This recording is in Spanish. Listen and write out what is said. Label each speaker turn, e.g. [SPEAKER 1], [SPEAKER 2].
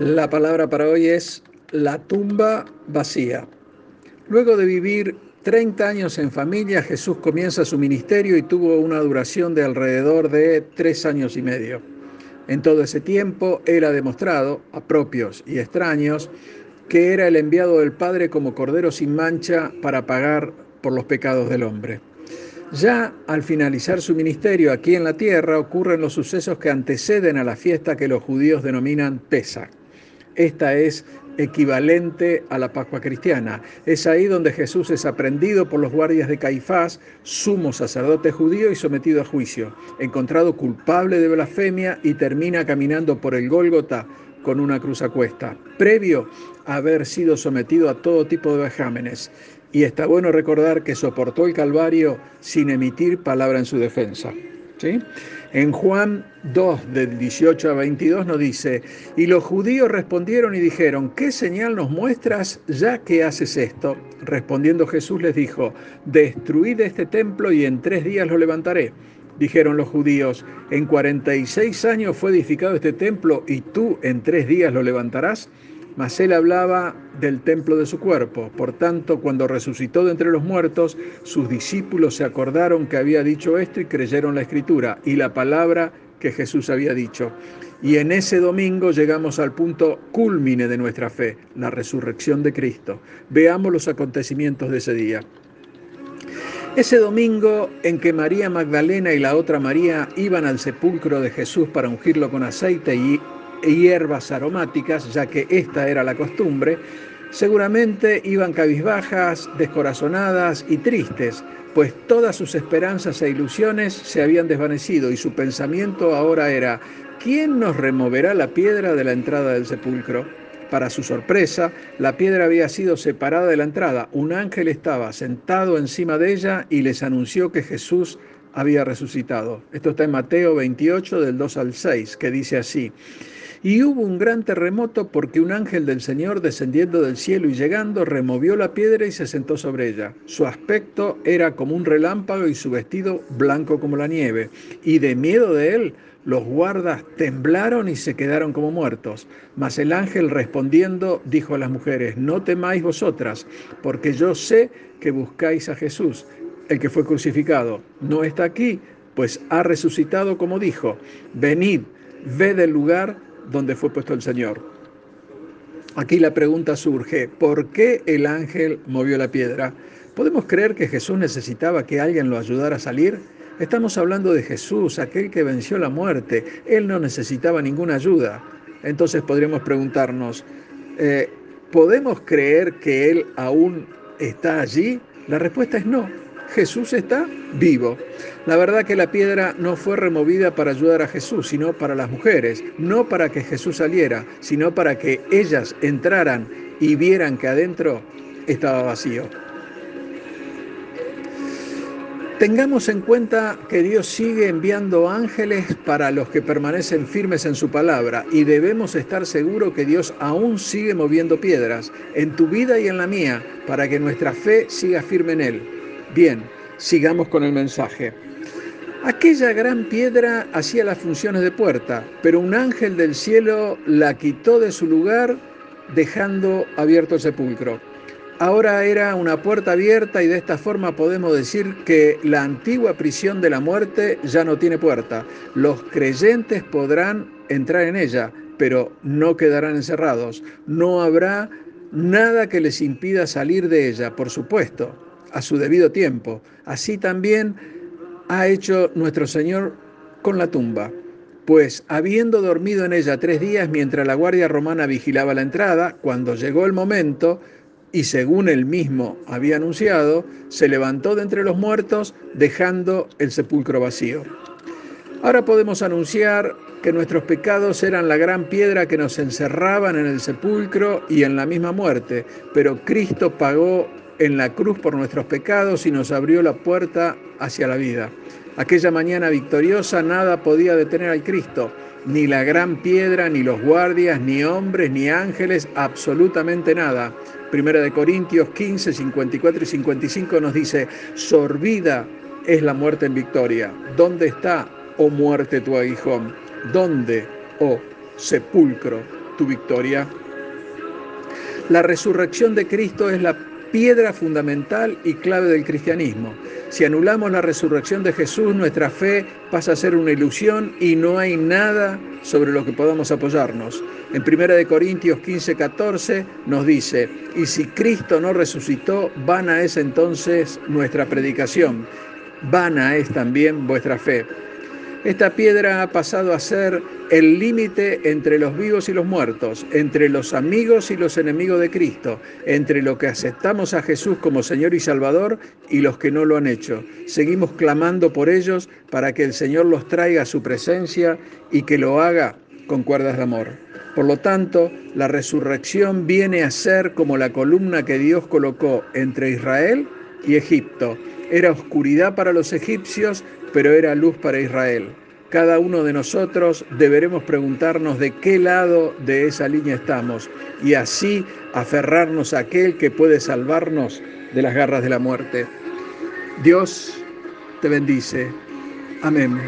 [SPEAKER 1] La palabra para hoy es la tumba vacía. Luego de vivir 30 años en familia, Jesús comienza su ministerio y tuvo una duración de alrededor de tres años y medio. En todo ese tiempo, ha demostrado, a propios y extraños, que era el enviado del Padre como Cordero sin mancha para pagar por los pecados del hombre. Ya al finalizar su ministerio aquí en la tierra ocurren los sucesos que anteceden a la fiesta que los judíos denominan Pesach. Esta es equivalente a la Pascua cristiana. Es ahí donde Jesús es aprendido por los guardias de Caifás, sumo sacerdote judío y sometido a juicio, encontrado culpable de blasfemia y termina caminando por el Gólgota con una cruz a cuesta, previo a haber sido sometido a todo tipo de vejámenes. Y está bueno recordar que soportó el Calvario sin emitir palabra en su defensa. En Juan 2, del 18 a 22 nos dice, y los judíos respondieron y dijeron, ¿qué señal nos muestras ya que haces esto? Respondiendo Jesús les dijo, destruid este templo y en tres días lo levantaré. Dijeron los judíos, en 46 años fue edificado este templo y tú en tres días lo levantarás. Mas él hablaba del templo de su cuerpo. Por tanto, cuando resucitó de entre los muertos, sus discípulos se acordaron que había dicho esto y creyeron la escritura y la palabra que Jesús había dicho. Y en ese domingo llegamos al punto culmine de nuestra fe, la resurrección de Cristo. Veamos los acontecimientos de ese día. Ese domingo en que María Magdalena y la otra María iban al sepulcro de Jesús para ungirlo con aceite y hierbas aromáticas, ya que esta era la costumbre, seguramente iban cabizbajas, descorazonadas y tristes, pues todas sus esperanzas e ilusiones se habían desvanecido y su pensamiento ahora era, ¿quién nos removerá la piedra de la entrada del sepulcro? Para su sorpresa, la piedra había sido separada de la entrada. Un ángel estaba sentado encima de ella y les anunció que Jesús había resucitado. Esto está en Mateo 28 del 2 al 6, que dice así. Y hubo un gran terremoto porque un ángel del Señor descendiendo del cielo y llegando removió la piedra y se sentó sobre ella. Su aspecto era como un relámpago y su vestido blanco como la nieve. Y de miedo de él, los guardas temblaron y se quedaron como muertos. Mas el ángel respondiendo dijo a las mujeres, no temáis vosotras, porque yo sé que buscáis a Jesús, el que fue crucificado. No está aquí, pues ha resucitado como dijo. Venid, ved el lugar donde fue puesto el Señor. Aquí la pregunta surge, ¿por qué el ángel movió la piedra? ¿Podemos creer que Jesús necesitaba que alguien lo ayudara a salir? Estamos hablando de Jesús, aquel que venció la muerte. Él no necesitaba ninguna ayuda. Entonces podríamos preguntarnos, eh, ¿podemos creer que Él aún está allí? La respuesta es no. Jesús está vivo. La verdad que la piedra no fue removida para ayudar a Jesús, sino para las mujeres, no para que Jesús saliera, sino para que ellas entraran y vieran que adentro estaba vacío. Tengamos en cuenta que Dios sigue enviando ángeles para los que permanecen firmes en su palabra y debemos estar seguros que Dios aún sigue moviendo piedras en tu vida y en la mía para que nuestra fe siga firme en Él. Bien, sigamos con el mensaje. Aquella gran piedra hacía las funciones de puerta, pero un ángel del cielo la quitó de su lugar dejando abierto el sepulcro. Ahora era una puerta abierta y de esta forma podemos decir que la antigua prisión de la muerte ya no tiene puerta. Los creyentes podrán entrar en ella, pero no quedarán encerrados. No habrá nada que les impida salir de ella, por supuesto a su debido tiempo. Así también ha hecho nuestro Señor con la tumba. Pues habiendo dormido en ella tres días mientras la guardia romana vigilaba la entrada, cuando llegó el momento, y según él mismo había anunciado, se levantó de entre los muertos, dejando el sepulcro vacío. Ahora podemos anunciar que nuestros pecados eran la gran piedra que nos encerraban en el sepulcro y en la misma muerte, pero Cristo pagó en la cruz por nuestros pecados y nos abrió la puerta hacia la vida. Aquella mañana victoriosa nada podía detener al Cristo, ni la gran piedra, ni los guardias, ni hombres, ni ángeles, absolutamente nada. Primera de Corintios 15, 54 y 55 nos dice, sorbida es la muerte en victoria. ¿Dónde está, oh muerte, tu aguijón? ¿Dónde, oh sepulcro, tu victoria? La resurrección de Cristo es la piedra fundamental y clave del cristianismo. Si anulamos la resurrección de Jesús, nuestra fe pasa a ser una ilusión y no hay nada sobre lo que podamos apoyarnos. En 1 Corintios 15, 14 nos dice, y si Cristo no resucitó, vana es entonces nuestra predicación, vana es también vuestra fe. Esta piedra ha pasado a ser el límite entre los vivos y los muertos, entre los amigos y los enemigos de Cristo, entre los que aceptamos a Jesús como Señor y Salvador y los que no lo han hecho. Seguimos clamando por ellos para que el Señor los traiga a su presencia y que lo haga con cuerdas de amor. Por lo tanto, la resurrección viene a ser como la columna que Dios colocó entre Israel y Egipto. Era oscuridad para los egipcios, pero era luz para Israel. Cada uno de nosotros deberemos preguntarnos de qué lado de esa línea estamos y así aferrarnos a aquel que puede salvarnos de las garras de la muerte. Dios te bendice. Amén.